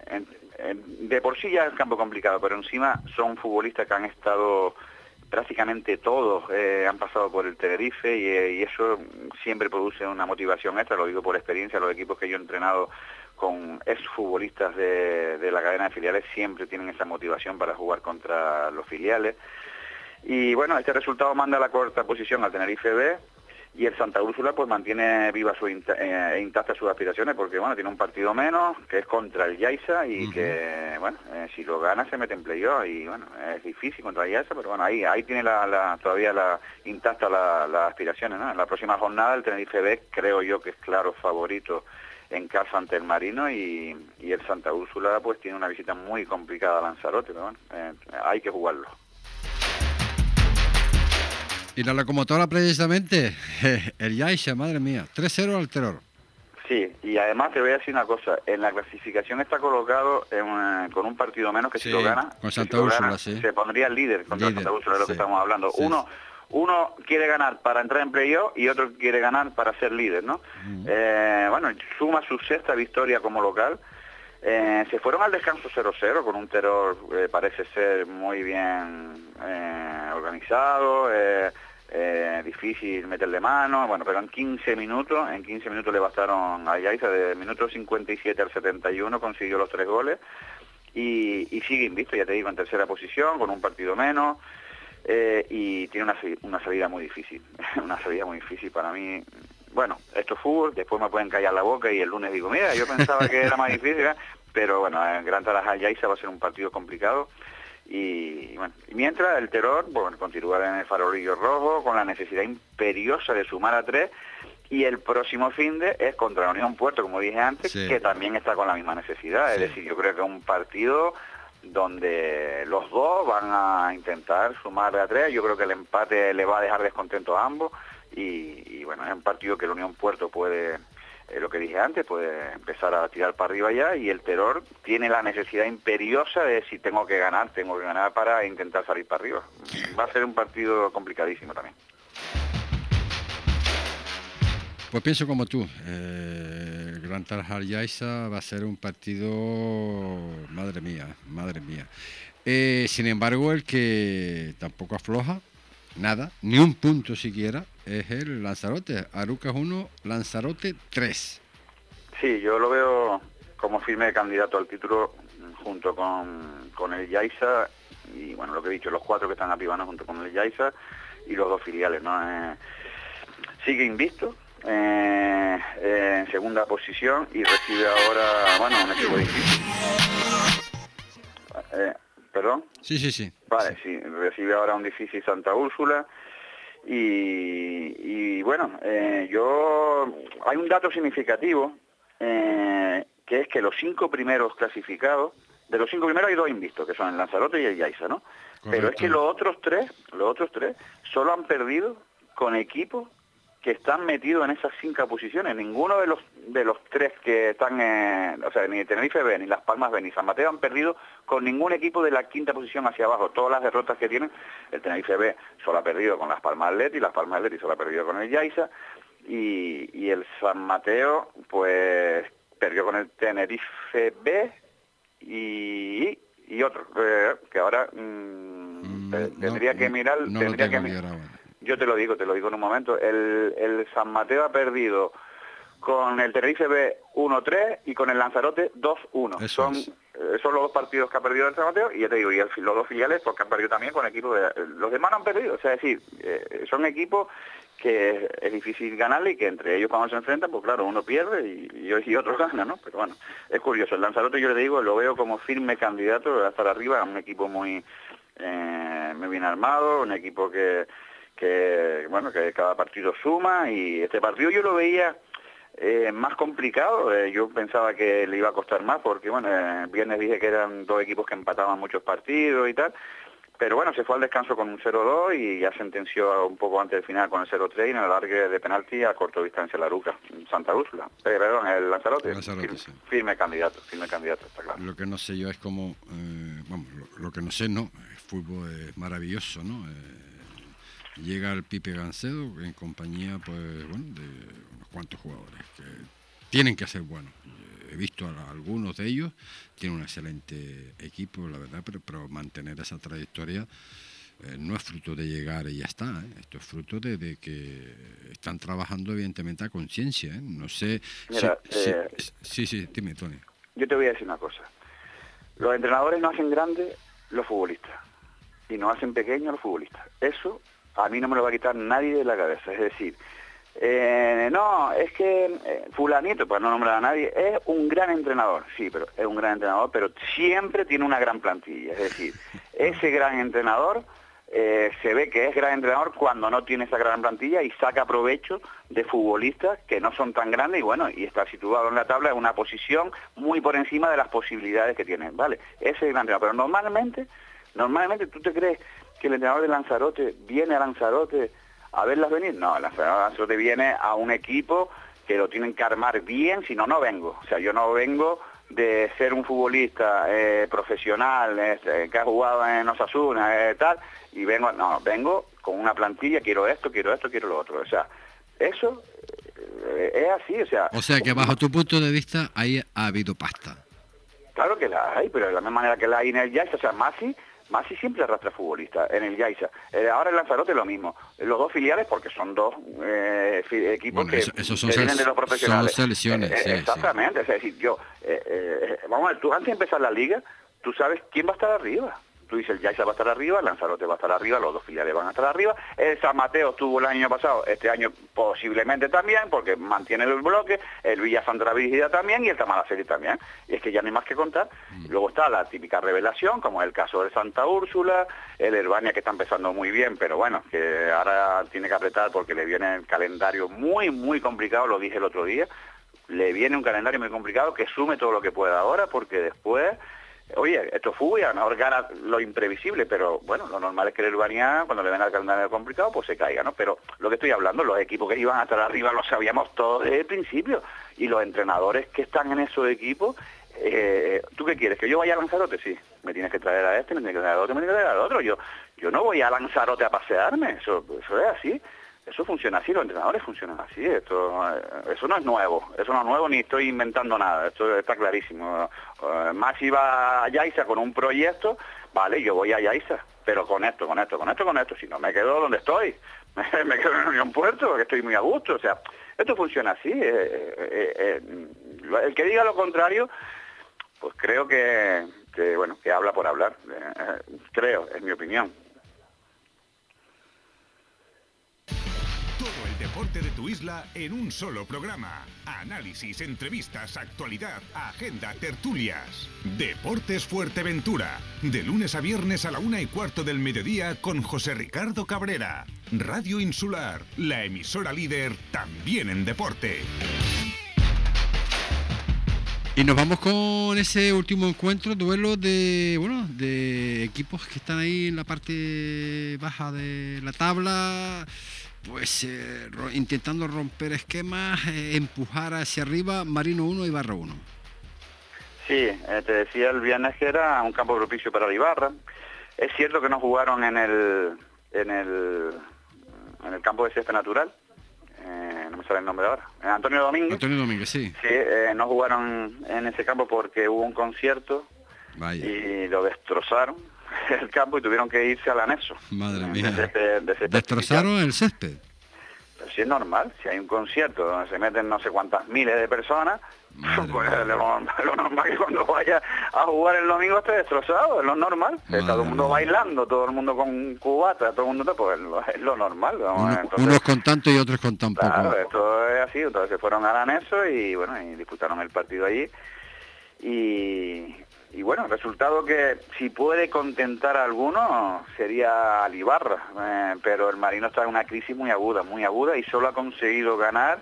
S3: Eh, de por sí ya es campo complicado, pero encima son futbolistas que han estado prácticamente todos eh, han pasado por el Tenerife eh, y, eso siempre produce una motivación extra, lo digo por experiencia, los equipos que yo he entrenado con exfutbolistas de, de la cadena de filiales siempre tienen esa motivación para jugar contra los filiales. Y bueno, este resultado manda a la cuarta posición al Tenerife B, y el Santa Úrsula pues mantiene viva su eh, intactas sus aspiraciones porque bueno tiene un partido menos que es contra el Yaiza y que bueno eh, si lo gana se mete en playoff y bueno es difícil contra el Yaiza pero bueno ahí ahí tiene la, todavía la intacta las aspiraciones ¿no? en la próxima jornada el Tenerife B creo yo que es claro favorito en casa ante el Marino y, el Santa Úrsula pues tiene una visita muy complicada a Lanzarote pero bueno eh, hay que jugarlo
S2: y la locomotora precisamente, el Yaisha, madre mía, 3-0 al terror.
S3: Sí, y además te voy a decir una cosa, en la clasificación está colocado con un partido menos que si lo gana,
S2: con Santa Úrsula, sí.
S3: se pondría el líder contra Santa Úrsula, de lo que estamos hablando. Uno uno quiere ganar para entrar en playoff y otro quiere ganar para ser líder, ¿no? Eh, bueno, suma su sexta victoria como local. Eh, se fueron al descanso 0-0 con un terror, eh, parece ser muy bien organizado, eh, difícil meterle mano, bueno, pero en 15 minutos, en 15 minutos le bastaron a Yaiza, de minuto 57 al 71 consiguió los tres goles. Y, sigue invicto, ya te digo, en tercera posición, con un partido menos, eh, y tiene una, una salida muy difícil, una salida muy difícil para mí. Bueno, esto es fútbol, después me pueden callar la boca y el lunes digo, mira, yo pensaba que era más difícil, ¿eh? pero bueno, en Gran Tarajal Yaiza va a ser un partido complicado. Y, bueno, mientras el terror, bueno, continuar en el farolillo rojo con la necesidad imperiosa de sumar a tres y el próximo fin de es contra la Unión Puerto, como dije antes, que también está con la misma necesidad. Es decir, yo creo que es un partido donde los dos van a intentar sumar a tres. Yo creo que el empate le va a dejar descontento a ambos y, bueno, es un partido que la Unión Puerto puede, eh, lo que dije antes, puede empezar a tirar para arriba ya y el terror tiene la necesidad imperiosa de si tengo que ganar, tengo que ganar para intentar salir para arriba. Va a ser un partido complicadísimo también.
S2: Pues pienso como tú. Eh, Gran Tarjar Yaisa va a ser un partido, madre mía, madre mía. Eh, sin embargo, el que tampoco afloja, nada, ni un punto siquiera, es el Lanzarote. Arucas 1, Lanzarote 3.
S3: Sí, yo lo veo como firme candidato al título junto con, con el Yaisa y bueno, lo que he dicho, los cuatro que están arriba junto con el Yaisa y los dos filiales, ¿no? Eh, sigue invisto, eh, en segunda posición y recibe ahora, bueno, un equipo difícil. Eh, ¿Perdón?
S2: Sí, sí, sí.
S3: Vale, sí. recibe ahora un difícil Santa Úrsula. Y, bueno, eh, yo hay un dato significativo que es que los cinco primeros clasificados, de los cinco primeros hay dos invistos, que son el Lanzarote y el Yaiza, ¿no? Pero es que los otros tres, los otros tres, solo han perdido con equipos que están metidos en esas cinco posiciones. Ninguno de los de los tres que están, o sea, ni Tenerife B, ni Las Palmas B, ni San Mateo han perdido con ningún equipo de la quinta posición hacia abajo. Todas las derrotas que tienen, el Tenerife B solo ha perdido con Las Palmas y Las Palmas y solo ha perdido con el Yaiza, y, el San Mateo, pues, perdió con el Tenerife B y, y otro, eh, que ahora mm, mm, tendría que mirar, tendría que mirar. Yo te lo digo, te lo digo en un momento. El, San Mateo ha perdido con el Tenerife B 1-3 y con el Lanzarote 2-1. Son, eh, son los dos partidos que ha perdido el San Mateo y ya te digo, y los dos filiales porque han perdido también con equipos de... Los demás no han perdido, o sea, es decir, eh, son equipos que es difícil ganarle y que entre ellos cuando se enfrentan, pues claro, uno pierde y, y otro gana, ¿no? Pero bueno, es curioso. El Lanzarote yo le digo, lo veo como firme candidato a estar arriba, un equipo muy, eh, muy bien armado, un equipo que que bueno que cada partido suma y este partido yo lo veía eh, más complicado, eh, yo pensaba que le iba a costar más porque bueno, el viernes dije que eran dos equipos que empataban muchos partidos y tal, pero bueno, se fue al descanso con un 0-2 y ya sentenció un poco antes del final con el 0-3 y en el largue de penalti a corto distancia la Ruca, Santa Úrsula, eh, perdón, el Lanzarote, firme, candidato, firme candidato, está claro.
S2: Lo que no sé yo es como, bueno, lo, que no sé, ¿no? El fútbol es maravilloso, ¿no? Llega el Pipe Gancedo en compañía pues bueno de unos cuantos jugadores que tienen que ser buenos he visto a algunos de ellos tienen un excelente equipo la verdad pero, pero mantener esa trayectoria eh, no es fruto de llegar y ya está ¿eh? esto es fruto de, que están trabajando evidentemente a conciencia ¿eh? no sé sí, sí dime Tony
S3: yo te voy a decir una cosa los entrenadores no hacen grandes los futbolistas y no hacen pequeños los futbolistas eso a mí no me lo va a quitar nadie de la cabeza. Es decir, eh, no, es que eh, fulanito, pues no nombrar a nadie, es un gran entrenador, sí, pero es un gran entrenador, pero siempre tiene una gran plantilla. Es decir, ese gran entrenador eh, se ve que es gran entrenador cuando no tiene esa gran plantilla y saca provecho de futbolistas que no son tan grandes y bueno, y está situado en la tabla en una posición muy por encima de las posibilidades que tiene, ¿vale? Ese es el gran entrenador, pero normalmente, normalmente tú te crees que el entrenador de Lanzarote viene a Lanzarote a verlas venir. No, el entrenador de Lanzarote viene a un equipo que lo tienen que armar bien, si no, no vengo. O sea, yo no vengo de ser un futbolista eh, profesional este, que ha jugado en Osasuna, eh, tal, y vengo, no, vengo con una plantilla, quiero esto, quiero esto, quiero lo otro. O sea, eso eh, es así, o sea...
S2: O sea, que bajo tu punto de vista ahí ha habido pasta.
S3: Claro que la hay, pero de la misma manera que la hay en el jazz, o sea, Masi Masi siempre arrastra futbolistas en el Yaiza. Eh, ahora el Lanzarote lo mismo. Los dos filiales, porque son dos eh, equipos que, vienen de los profesionales.
S2: Son selecciones.
S3: Eh, exactamente. Es decir, yo, vamos a ver, tú antes de empezar la liga, tú sabes quién va a estar arriba. Tú dices, el Yaiza va a estar arriba, Lanzarote va a estar arriba, los dos filiales van a estar arriba. El San Mateo estuvo el año pasado, este año posiblemente también, porque mantiene el bloque, el Villa Sandra Vigida también y el Tamalaceri también. Y es que ya no hay más que contar. Mm. Luego está la típica revelación, como el caso de Santa Úrsula, el Herbania que está empezando muy bien, pero bueno, que ahora tiene que apretar porque le viene el calendario muy, muy complicado, lo dije el otro día. Le viene un calendario muy complicado que sume todo lo que pueda ahora, porque después Oye, esto fue a mejor gana lo imprevisible, pero bueno, lo normal es que el Urbania, cuando le ven al calendario complicado, pues se caiga, ¿no? Pero lo que estoy hablando, los equipos que iban a estar arriba lo sabíamos todos desde el principio. Y los entrenadores que están en esos equipos, eh, ¿tú qué quieres? ¿Que yo vaya a Lanzarote? Sí, me tienes que traer a este, me tienes que traer a otro, me tienes que traer a otro. Yo, yo no voy a Lanzarote a pasearme, eso es así. Eso funciona así, los entrenadores funcionan así, esto, eh, eso no es nuevo, eso no es nuevo ni estoy inventando nada, esto está clarísimo. Uh, Maxi va a Yaiza con un proyecto, vale, yo voy a Yaiza, pero con esto, con esto, con esto, con esto, si no me quedo donde estoy, me quedo en Unión Puerto, porque estoy muy a gusto, o sea, esto funciona así, eh, el que diga lo contrario, pues creo que, que, bueno, que habla por hablar, creo, es mi opinión.
S1: De tu isla en un solo programa. Análisis, entrevistas, actualidad, agenda, tertulias. Deportes Fuerteventura. De lunes a viernes a la una y cuarto del mediodía con José Ricardo Cabrera. Radio Insular, la emisora líder también en deporte.
S2: Y nos vamos con ese último encuentro, duelo de bueno, de equipos que están ahí en la parte baja de la tabla pues eh, intentando romper esquemas, eh, empujar hacia arriba Marino 1 y Barra 1.
S3: Sí, eh, te decía el viernes que era un campo propicio para Ibarra. Es cierto que no jugaron en el en el en el campo de césped natural. no me sale el nombre ahora. Antonio Domínguez.
S2: Antonio Domínguez, sí.
S3: Sí, no jugaron en ese campo porque hubo un concierto y lo destrozaron el campo y tuvieron que irse al anexo.
S2: Madre mía. ¿Destrozaron el césped?
S3: Pero si es normal, si hay un concierto donde se meten no sé cuántas miles de personas, pues lo, normal que cuando vaya a jugar el domingo esté destrozado, es lo normal. Está todo el mundo bailando, todo el mundo con cubata, todo el mundo, pues es lo normal.
S2: unos con tanto y otros con tan poco.
S3: Claro, esto es así, entonces se fueron al anexo y bueno, y disputaron el partido allí. Y, y bueno, resultado que si puede contentar a alguno sería Alibarra, eh, pero el Marino está en una crisis muy aguda, muy aguda y solo ha conseguido ganar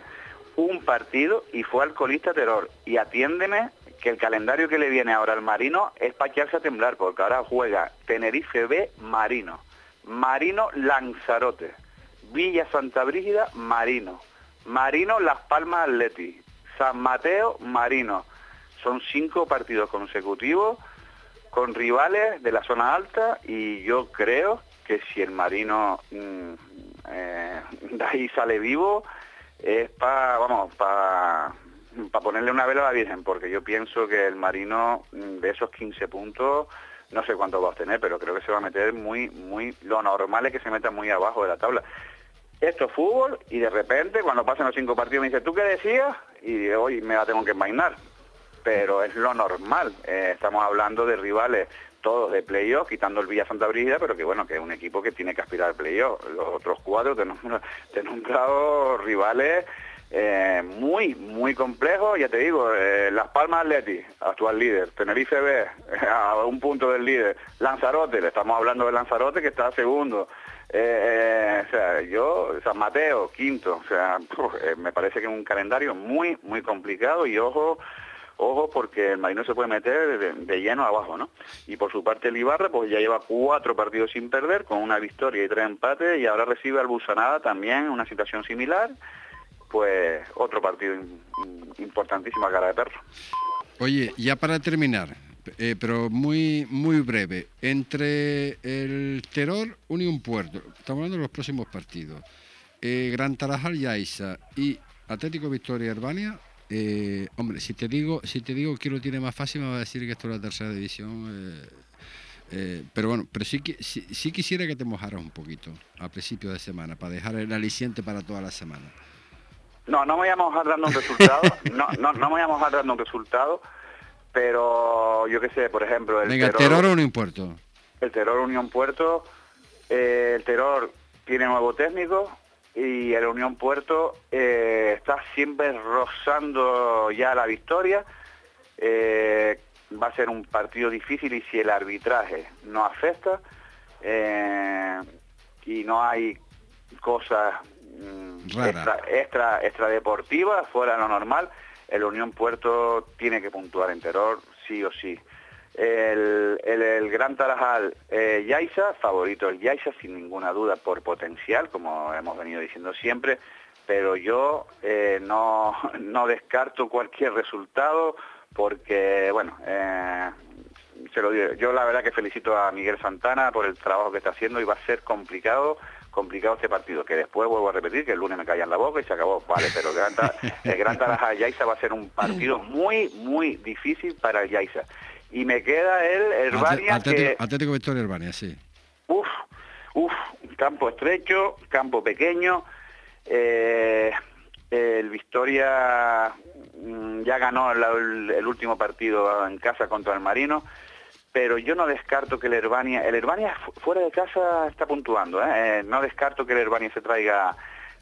S3: un partido y fue alcoholista terror. Y atiéndeme que el calendario que le viene ahora al Marino es para a temblar, porque ahora juega Tenerife B Marino, Marino Lanzarote, Villa Santa Brígida Marino, Marino Las Palmas Atleti, San Mateo Marino, son cinco partidos consecutivos con rivales de la zona alta y yo creo que si el Marino mm, eh, de ahí sale vivo es para, vamos, para ponerle una vela a la Virgen, porque yo pienso que el Marino mm, de esos 15 puntos no sé cuánto va a obtener, pero creo que se va a meter muy, muy, lo normal es que se meta muy abajo de la tabla. Esto es fútbol y de repente cuando pasan los cinco partidos me dice, ¿tú qué decías? Y hoy me la tengo que imaginar pero es lo normal. Eh, estamos hablando de rivales todos de playoff, quitando el Villa Santa Brigida, pero que bueno, que es un equipo que tiene que aspirar al playoff. Los otros cuatro te nombrado rivales eh, muy, muy complejos, ya te digo, eh, Las Palmas Atleti, actual líder, Tenerife B, a un punto del líder, Lanzarote, le estamos hablando de Lanzarote que está segundo, o sea, yo, San Mateo, quinto, o sea, me parece que es un calendario muy, muy complicado y ojo, ojo porque el Marino se puede meter de, lleno abajo, ¿no? Y por su parte el Ibarra pues ya lleva cuatro partidos sin perder, con una victoria y tres empates, y ahora recibe al Busanada también una situación similar, pues otro partido importantísimo a cara de perro.
S2: Oye, ya para terminar, eh, pero muy muy breve, entre el Terror, Unión Puerto, estamos hablando de los próximos partidos, eh, Gran Tarajal y Aiza y Atlético Victoria Herbania, eh, hombre, si te digo, si te digo que lo tiene más fácil, me va a decir que esto es la tercera división. Eh, eh, pero bueno, pero sí, sí, quisiera que te mojaras un poquito a principio de semana, para dejar el aliciente para toda la semana.
S3: No, no me voy a mojar dando un resultado, no, no, no me voy a mojar dando un resultado, pero yo qué sé, por ejemplo...
S2: El Venga, terror, o no importa.
S3: el Terror Unión Puerto, eh, el Terror tiene nuevo técnico y el Unión Puerto eh, está siempre rozando ya la victoria. Eh, va a ser un partido difícil y si el arbitraje no afecta y no hay cosas mm, extra, extra, deportivas fuera de lo normal, el Unión Puerto tiene que puntuar en Terror sí o sí. El, el, Gran Tarajal eh, Yaisa, favorito el Yaisa sin ninguna duda por potencial, como hemos venido diciendo siempre, pero yo eh, no, no, descarto cualquier resultado porque, bueno, eh, se lo digo, yo la verdad que felicito a Miguel Santana por el trabajo que está haciendo y va a ser complicado complicado este partido, que después vuelvo a repetir que el lunes me callan la boca y se acabó, vale, pero el Gran, Tarajal Yaisa va a ser un partido muy, muy difícil para el Yaisa. Y me queda el Herbania
S2: Atlético, que... Atlético Victoria Herbania, sí.
S3: Uf, uf, campo estrecho, campo pequeño. Eh, el Victoria mm, ya ganó el, último partido en casa contra el Marino, pero yo no descarto que el Herbania, el Herbania fuera de casa está puntuando, ¿eh? Eh, no descarto que el Herbania se traiga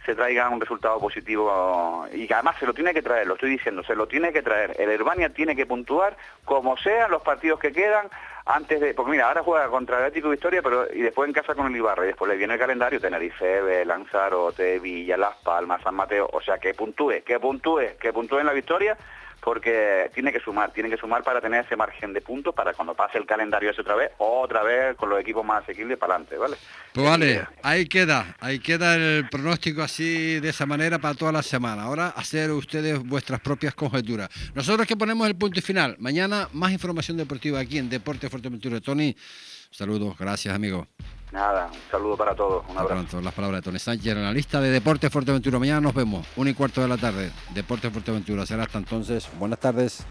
S3: se traiga un resultado positivo y además se lo tiene que traer, lo estoy diciendo, se lo tiene que traer. El Herbania tiene que puntuar como sean los partidos que quedan antes de... Porque mira, ahora juega contra el Atlético Victoria pero y después en casa con el Ibarra y después le viene el calendario Tenerife, Lanzarote, Villa, Las Palmas, San Mateo, o sea, que puntúe, que puntúe, que puntúe en la victoria porque tiene que sumar, tiene que sumar para tener ese margen de puntos para cuando pase el calendario ese otra vez, otra vez con los equipos más asequibles para adelante, ¿vale?
S2: Pues vale, ahí queda, ahí queda el pronóstico así de esa manera para toda la semana. Ahora hacer ustedes vuestras propias conjeturas. Nosotros que ponemos el punto y final. Mañana más información deportiva aquí en Deporte Fuerteventura. Tony, saludos, gracias amigo.
S3: Nada, un saludo para todos. Un abrazo. Pronto,
S2: las palabras de Tony Sánchez, analista de Deportes Fuerteventura. Mañana nos vemos, una y cuarto de la tarde. Deportes Fuerteventura. Será hasta entonces. Buenas tardes.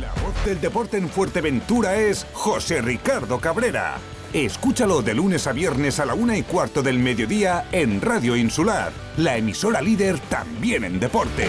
S1: La voz del deporte en Fuerteventura es José Ricardo Cabrera. Escúchalo de lunes a viernes a la una y cuarto del mediodía en Radio Insular, la emisora líder también en deporte.